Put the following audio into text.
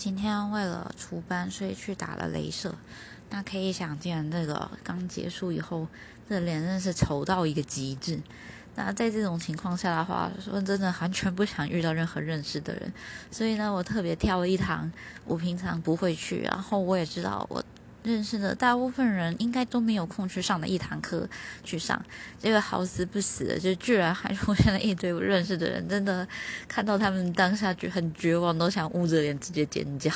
今天为了出班，所以去打了镭射。那可以想见，这个刚结束以后，这脸真是丑到一个极致。那在这种情况下的话，说真的，完全不想遇到任何认识的人。所以呢，我特别挑了一堂我平常不会去，然后我也知道我。认识的大部分人应该都没有空去上的一堂课去上，结果好死不死的，就居然还出现了一堆我认识的人，真的看到他们当下就很绝望，都想捂着脸直接尖叫。